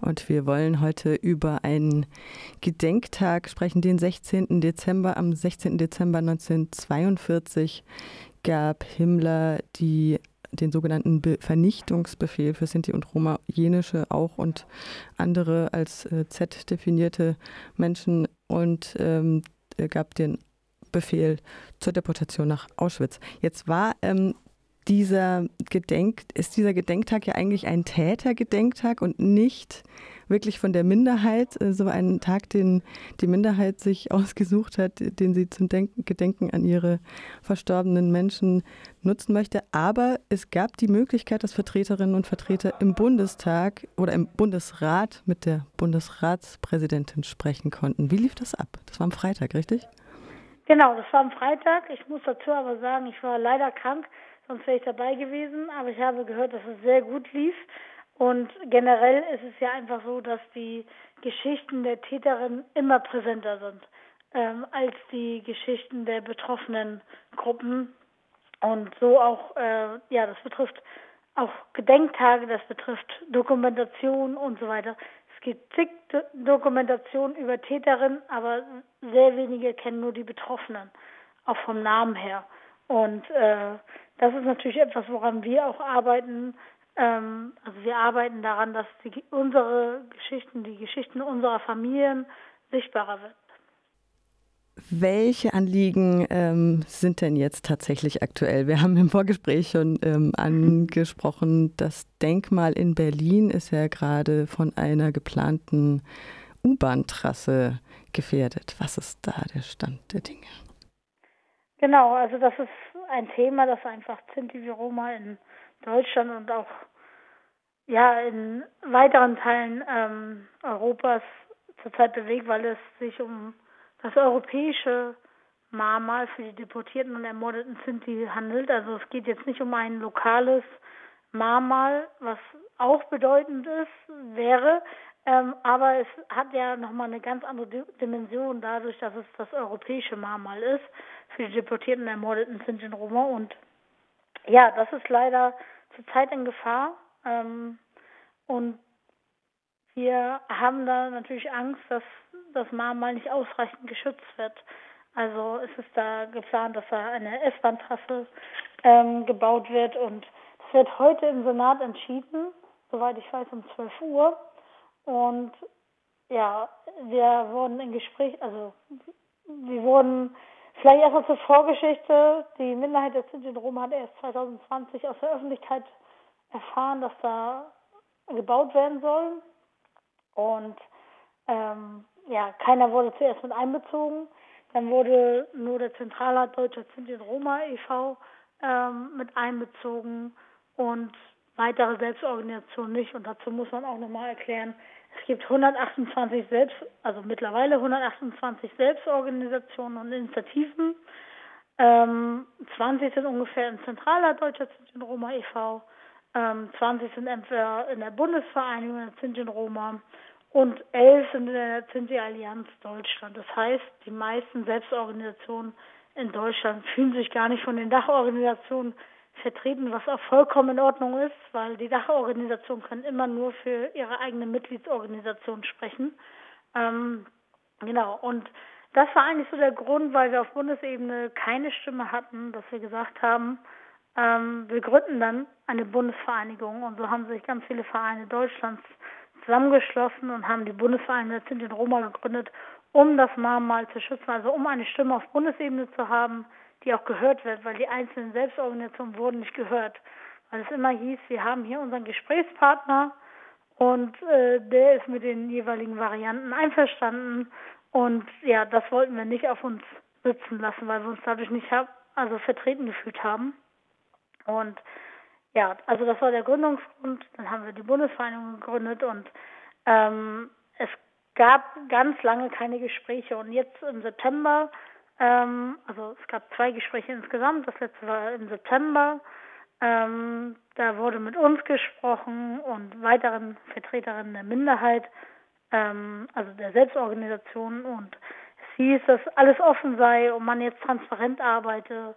Und wir wollen heute über einen Gedenktag sprechen, den 16. Dezember. Am 16. Dezember 1942 gab Himmler die den sogenannten Be Vernichtungsbefehl für Sinti und Roma, jenische auch und andere als äh, Z definierte Menschen und ähm, gab den Befehl zur Deportation nach Auschwitz. Jetzt war ähm, dieser Gedenk, ist dieser Gedenktag ja eigentlich ein Tätergedenktag und nicht wirklich von der Minderheit, äh, so ein Tag, den die Minderheit sich ausgesucht hat, den sie zum Denken, Gedenken an ihre verstorbenen Menschen nutzen möchte. Aber es gab die Möglichkeit, dass Vertreterinnen und Vertreter im Bundestag oder im Bundesrat mit der Bundesratspräsidentin sprechen konnten. Wie lief das ab? Das war am Freitag, richtig? Genau, das war am Freitag. Ich muss dazu aber sagen, ich war leider krank, sonst wäre ich dabei gewesen. Aber ich habe gehört, dass es sehr gut lief. Und generell ist es ja einfach so, dass die Geschichten der Täterin immer präsenter sind ähm, als die Geschichten der betroffenen Gruppen. Und so auch, äh, ja, das betrifft auch Gedenktage, das betrifft Dokumentation und so weiter. Es gibt zig Dokumentationen über Täterinnen, aber sehr wenige kennen nur die Betroffenen, auch vom Namen her. Und äh, das ist natürlich etwas, woran wir auch arbeiten, ähm, also wir arbeiten daran, dass die, unsere Geschichten, die Geschichten unserer Familien sichtbarer werden. Welche Anliegen ähm, sind denn jetzt tatsächlich aktuell? Wir haben im Vorgespräch schon ähm, angesprochen, das Denkmal in Berlin ist ja gerade von einer geplanten U-Bahn-Trasse gefährdet. Was ist da der Stand der Dinge? Genau, also das ist ein Thema, das einfach Sinti wie Roma in Deutschland und auch ja in weiteren Teilen ähm, Europas zurzeit bewegt, weil es sich um das europäische Mahnmal für die deportierten und ermordeten Sinti handelt. Also es geht jetzt nicht um ein lokales Mahnmal, was auch bedeutend ist, wäre, ähm, aber es hat ja nochmal eine ganz andere Dimension dadurch, dass es das europäische Mahnmal ist für die deportierten und ermordeten Sinti und Roma und ja, das ist leider zurzeit in Gefahr. Ähm, und wir haben da natürlich Angst, dass das Mahnmal nicht ausreichend geschützt wird. Also ist es da geplant, dass da eine S-Bahn-Trasse ähm, gebaut wird und das wird heute im Senat entschieden, soweit ich weiß, um 12 Uhr. Und ja, wir wurden in Gespräch, also wir wurden Vielleicht erstmal zur Vorgeschichte. Die Minderheit der Sinti und Roma hat erst 2020 aus der Öffentlichkeit erfahren, dass da gebaut werden soll. Und ähm, ja, keiner wurde zuerst mit einbezogen. Dann wurde nur der Zentralrat Deutscher Sinti und Roma e.V. Ähm, mit einbezogen und weitere Selbstorganisationen nicht. Und dazu muss man auch nochmal erklären, es gibt 128 selbst, also mittlerweile 128 Selbstorganisationen und Initiativen. Ähm, 20 sind ungefähr im Zentralrat Deutscher Sinti Roma e.V., ähm, 20 sind entweder in der Bundesvereinigung der Sinti Roma und 11 sind in der Sinti Allianz Deutschland. Das heißt, die meisten Selbstorganisationen in Deutschland fühlen sich gar nicht von den Dachorganisationen vertreten, was auch vollkommen in Ordnung ist, weil die Dachorganisationen können immer nur für ihre eigene Mitgliedsorganisation sprechen. Ähm, genau, und das war eigentlich so der Grund, weil wir auf Bundesebene keine Stimme hatten, dass wir gesagt haben, ähm, wir gründen dann eine Bundesvereinigung. Und so haben sich ganz viele Vereine Deutschlands zusammengeschlossen und haben die Bundesvereinigung und Roma gegründet, um das Mahnmal zu schützen, also um eine Stimme auf Bundesebene zu haben, die auch gehört wird, weil die einzelnen Selbstorganisationen wurden nicht gehört. Weil es immer hieß, wir haben hier unseren Gesprächspartner und äh, der ist mit den jeweiligen Varianten einverstanden. Und ja, das wollten wir nicht auf uns sitzen lassen, weil wir uns dadurch nicht hab, also vertreten gefühlt haben. Und ja, also das war der Gründungsgrund. Dann haben wir die Bundesvereinigung gegründet und ähm, es gab ganz lange keine Gespräche. Und jetzt im September ähm, also es gab zwei Gespräche insgesamt. Das letzte war im September. Ähm, da wurde mit uns gesprochen und weiteren Vertreterinnen der Minderheit, ähm, also der Selbstorganisation. Und es hieß, dass alles offen sei und man jetzt transparent arbeite.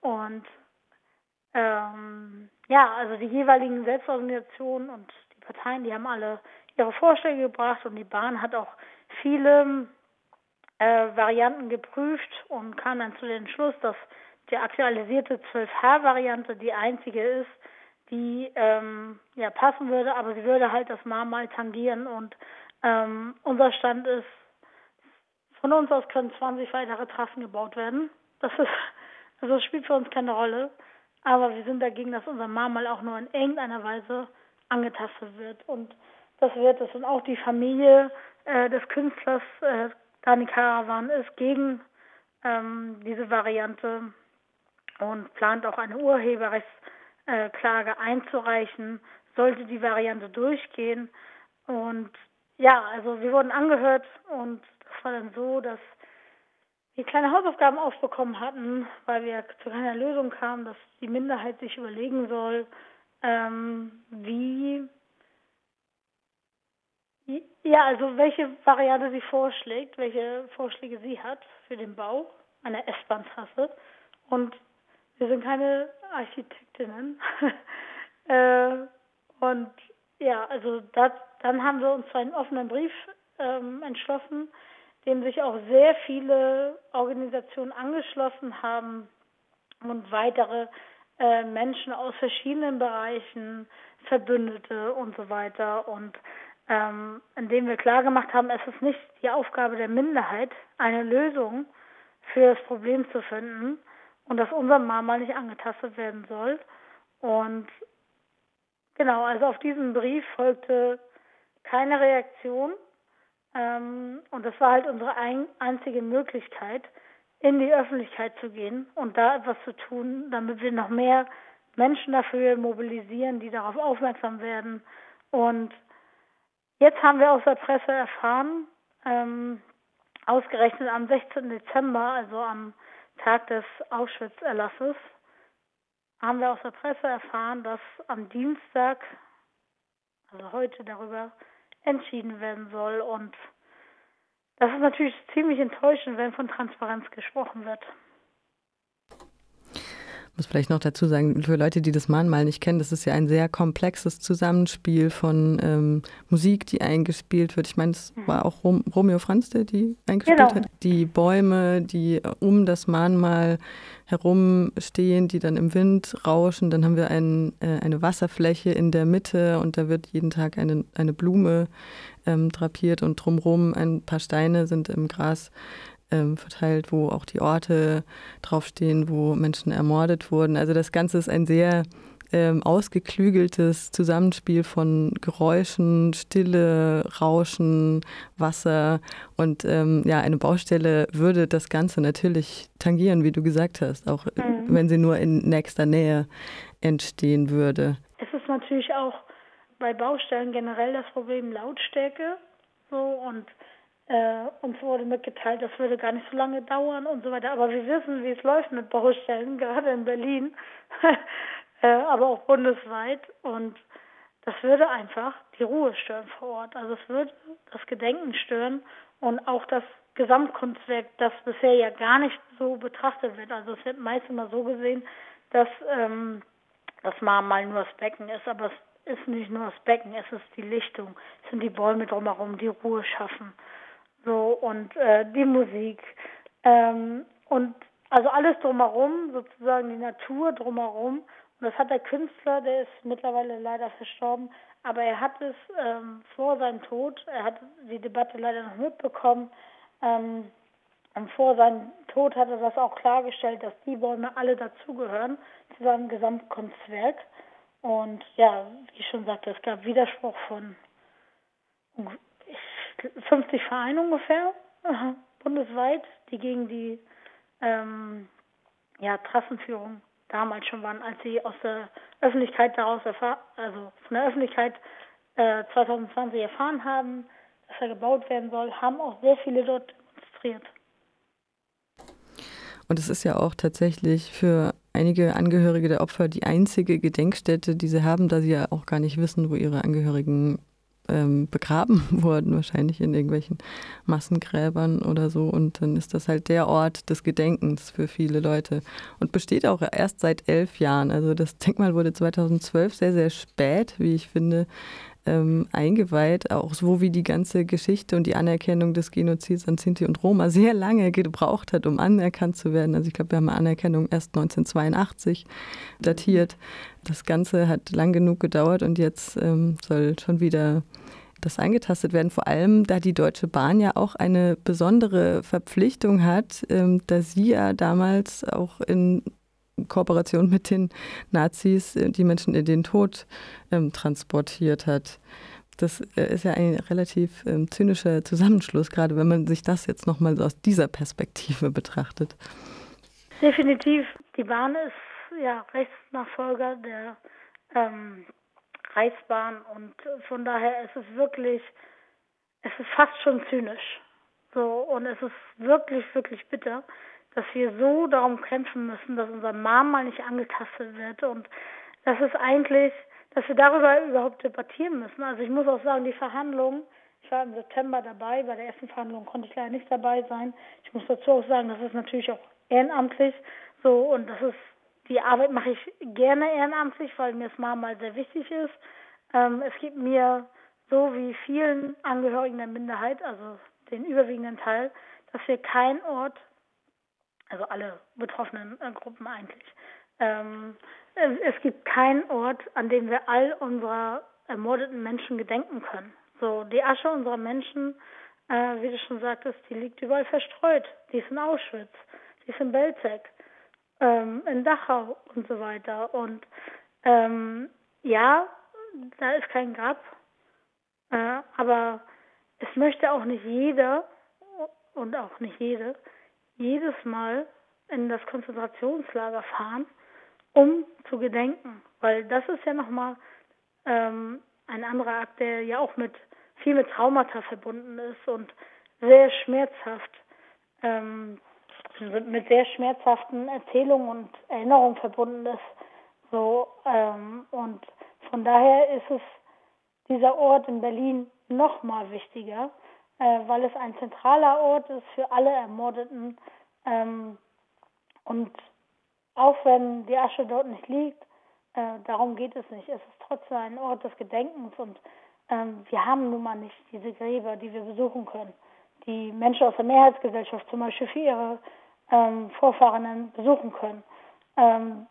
Und ähm, ja, also die jeweiligen Selbstorganisationen und die Parteien, die haben alle ihre Vorschläge gebracht und die Bahn hat auch viele äh, Varianten geprüft und kam dann zu dem Schluss, dass die aktualisierte 12H-Variante die einzige ist, die ähm, ja passen würde, aber sie würde halt das Mahnmal tangieren und ähm, unser Stand ist, von uns aus können 20 weitere Trassen gebaut werden. Das ist, also das spielt für uns keine Rolle, aber wir sind dagegen, dass unser Mahnmal auch nur in irgendeiner Weise angetastet wird. Und das wird es. Und auch die Familie äh, des Künstlers äh, Dani Karawan ist gegen ähm, diese Variante und plant auch eine Urheberrechtsklage einzureichen, sollte die Variante durchgehen. Und ja, also wir wurden angehört und das war dann so, dass wir kleine Hausaufgaben aufbekommen hatten, weil wir zu keiner Lösung kamen, dass die Minderheit sich überlegen soll, ähm, wie ja, also welche Variante sie vorschlägt, welche Vorschläge sie hat für den Bau einer S-Bahn-Trasse. Und wir sind keine Architektinnen. äh, und ja, also das, dann haben wir uns zu einem offenen Brief ähm, entschlossen, dem sich auch sehr viele Organisationen angeschlossen haben und weitere äh, Menschen aus verschiedenen Bereichen, Verbündete und so weiter. Und ähm, indem wir klargemacht haben, es ist nicht die Aufgabe der Minderheit, eine Lösung für das Problem zu finden und dass unser Mama nicht angetastet werden soll. Und genau, also auf diesen Brief folgte keine Reaktion. Ähm, und das war halt unsere ein, einzige Möglichkeit, in die Öffentlichkeit zu gehen und da etwas zu tun, damit wir noch mehr Menschen dafür mobilisieren, die darauf aufmerksam werden. Und Jetzt haben wir aus der Presse erfahren, ähm, ausgerechnet am 16. Dezember, also am Tag des Auschwitz-Erlasses, haben wir aus der Presse erfahren, dass am Dienstag, also heute darüber entschieden werden soll. Und das ist natürlich ziemlich enttäuschend, wenn von Transparenz gesprochen wird muss vielleicht noch dazu sagen, für Leute, die das Mahnmal nicht kennen, das ist ja ein sehr komplexes Zusammenspiel von ähm, Musik, die eingespielt wird. Ich meine, es mhm. war auch Rom Romeo Franz, der die eingespielt genau. hat. Die Bäume, die um das Mahnmal herumstehen, die dann im Wind rauschen. Dann haben wir ein, äh, eine Wasserfläche in der Mitte und da wird jeden Tag eine, eine Blume ähm, drapiert und drumherum ein paar Steine sind im Gras ähm, verteilt, wo auch die Orte draufstehen, wo Menschen ermordet wurden. Also das Ganze ist ein sehr ähm, ausgeklügeltes Zusammenspiel von Geräuschen, Stille, Rauschen, Wasser und ähm, ja, eine Baustelle würde das Ganze natürlich tangieren, wie du gesagt hast, auch mhm. wenn sie nur in nächster Nähe entstehen würde. Es ist natürlich auch bei Baustellen generell das Problem Lautstärke so und äh, uns wurde mitgeteilt, das würde gar nicht so lange dauern und so weiter. Aber wir wissen, wie es läuft mit Baustellen, gerade in Berlin, äh, aber auch bundesweit. Und das würde einfach die Ruhe stören vor Ort. Also es würde das Gedenken stören und auch das Gesamtkunstwerk, das bisher ja gar nicht so betrachtet wird. Also es wird meist immer so gesehen, dass ähm, das mal nur das Becken ist, aber es ist nicht nur das Becken, es ist die Lichtung, es sind die Bäume drumherum, die Ruhe schaffen so und äh, die Musik ähm, und also alles drumherum, sozusagen die Natur drumherum. Und das hat der Künstler, der ist mittlerweile leider verstorben, aber er hat es ähm, vor seinem Tod, er hat die Debatte leider noch mitbekommen, ähm, und vor seinem Tod hat er das auch klargestellt, dass die Bäume alle dazugehören zu seinem Gesamtkunstwerk. Und ja, wie ich schon sagte, es gab Widerspruch von 50 Vereine ungefähr, bundesweit, die gegen die ähm, ja, Trassenführung damals schon waren, als sie aus der Öffentlichkeit daraus also von der Öffentlichkeit äh, 2020 erfahren haben, dass er gebaut werden soll, haben auch sehr viele dort demonstriert. Und es ist ja auch tatsächlich für einige Angehörige der Opfer die einzige Gedenkstätte, die sie haben, da sie ja auch gar nicht wissen, wo ihre Angehörigen ähm, begraben wurden, wahrscheinlich in irgendwelchen Massengräbern oder so. Und dann ist das halt der Ort des Gedenkens für viele Leute und besteht auch erst seit elf Jahren. Also das Denkmal wurde 2012 sehr, sehr spät, wie ich finde, ähm, eingeweiht, auch so wie die ganze Geschichte und die Anerkennung des Genozids an Sinti und Roma sehr lange gebraucht hat, um anerkannt zu werden. Also ich glaube, wir haben Anerkennung erst 1982 datiert. Das Ganze hat lang genug gedauert und jetzt ähm, soll schon wieder das eingetastet werden, vor allem da die Deutsche Bahn ja auch eine besondere Verpflichtung hat, ähm, da sie ja damals auch in Kooperation mit den Nazis äh, die Menschen in den Tod ähm, transportiert hat. Das äh, ist ja ein relativ ähm, zynischer Zusammenschluss, gerade wenn man sich das jetzt nochmal aus dieser Perspektive betrachtet. Definitiv. Die Bahn ist ja Rechtsnachfolger der ähm, Reichsbahn und von daher ist es wirklich, es ist fast schon zynisch. So, und es ist wirklich, wirklich bitter, dass wir so darum kämpfen müssen, dass unser Mom mal nicht angetastet wird und das ist eigentlich, dass wir darüber überhaupt debattieren müssen. Also ich muss auch sagen, die Verhandlungen, ich war im September dabei, bei der ersten Verhandlung konnte ich leider nicht dabei sein. Ich muss dazu auch sagen, das ist natürlich auch ehrenamtlich so und das ist die Arbeit mache ich gerne ehrenamtlich, weil mir das mal sehr wichtig ist. Ähm, es gibt mir so wie vielen Angehörigen der Minderheit, also den überwiegenden Teil, dass wir keinen Ort, also alle betroffenen äh, Gruppen eigentlich, ähm, es gibt keinen Ort, an dem wir all unserer ermordeten Menschen gedenken können. So, die Asche unserer Menschen, äh, wie du schon sagtest, die liegt überall verstreut. Die ist in Auschwitz, die ist in Belzec, ähm, in Dachau und so weiter. Und ähm, ja, da ist kein Grab, äh, aber es möchte auch nicht jeder und auch nicht jede jedes Mal in das Konzentrationslager fahren, um zu gedenken, weil das ist ja nochmal ähm, ein anderer Akt, der ja auch mit viel mit Traumata verbunden ist und sehr schmerzhaft ähm, mit sehr schmerzhaften Erzählungen und Erinnerungen verbunden ist. So, ähm, und von daher ist es dieser Ort in Berlin noch mal wichtiger, äh, weil es ein zentraler Ort ist für alle Ermordeten. Ähm, und auch wenn die Asche dort nicht liegt, äh, darum geht es nicht. Es ist trotzdem ein Ort des Gedenkens und ähm, wir haben nun mal nicht diese Gräber, die wir besuchen können. Die Menschen aus der Mehrheitsgesellschaft zum Beispiel für ihre ähm, Vorfahrenen besuchen können. Ähm,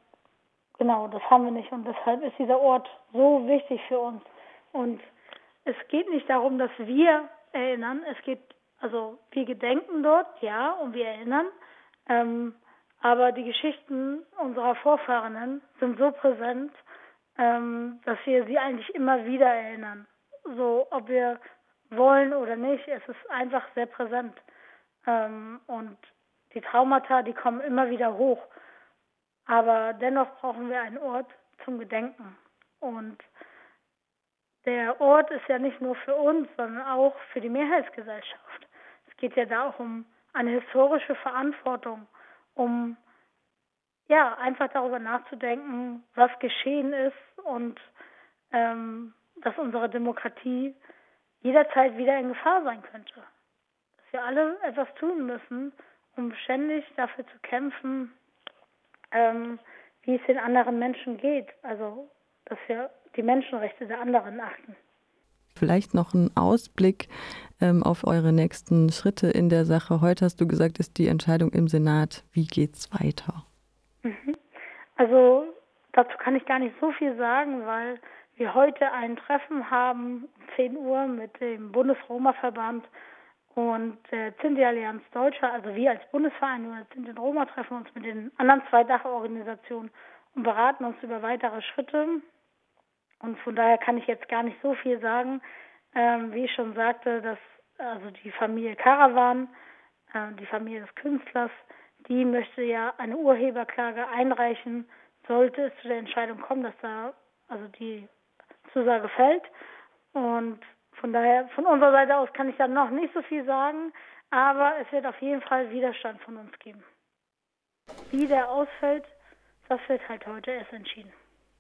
genau, das haben wir nicht und deshalb ist dieser Ort so wichtig für uns. Und es geht nicht darum, dass wir erinnern, es geht, also wir gedenken dort, ja, und wir erinnern, ähm, aber die Geschichten unserer Vorfahrenen sind so präsent, ähm, dass wir sie eigentlich immer wieder erinnern. So, ob wir wollen oder nicht, es ist einfach sehr präsent. Ähm, und die Traumata, die kommen immer wieder hoch. Aber dennoch brauchen wir einen Ort zum Gedenken. Und der Ort ist ja nicht nur für uns, sondern auch für die Mehrheitsgesellschaft. Es geht ja da auch um eine historische Verantwortung, um ja einfach darüber nachzudenken, was geschehen ist und ähm, dass unsere Demokratie jederzeit wieder in Gefahr sein könnte. Dass wir alle etwas tun müssen, um ständig dafür zu kämpfen, ähm, wie es den anderen Menschen geht. Also, dass wir die Menschenrechte der anderen achten. Vielleicht noch ein Ausblick ähm, auf eure nächsten Schritte in der Sache. Heute hast du gesagt, ist die Entscheidung im Senat. Wie geht's weiter? Mhm. Also dazu kann ich gar nicht so viel sagen, weil wir heute ein Treffen haben, 10 Uhr, mit dem Bundesroma-Verband und der Zinti-Allianz Deutscher, also wir als Bundesverein oder Zinti und Roma treffen uns mit den anderen zwei Dachorganisationen und beraten uns über weitere Schritte. Und von daher kann ich jetzt gar nicht so viel sagen. Ähm, wie ich schon sagte, dass also die Familie Caravan, äh, die Familie des Künstlers, die möchte ja eine Urheberklage einreichen, sollte es zu der Entscheidung kommen, dass da also die Zusage fällt. Und von daher, von unserer Seite aus kann ich da noch nicht so viel sagen, aber es wird auf jeden Fall Widerstand von uns geben. Wie der ausfällt, das wird halt heute erst entschieden.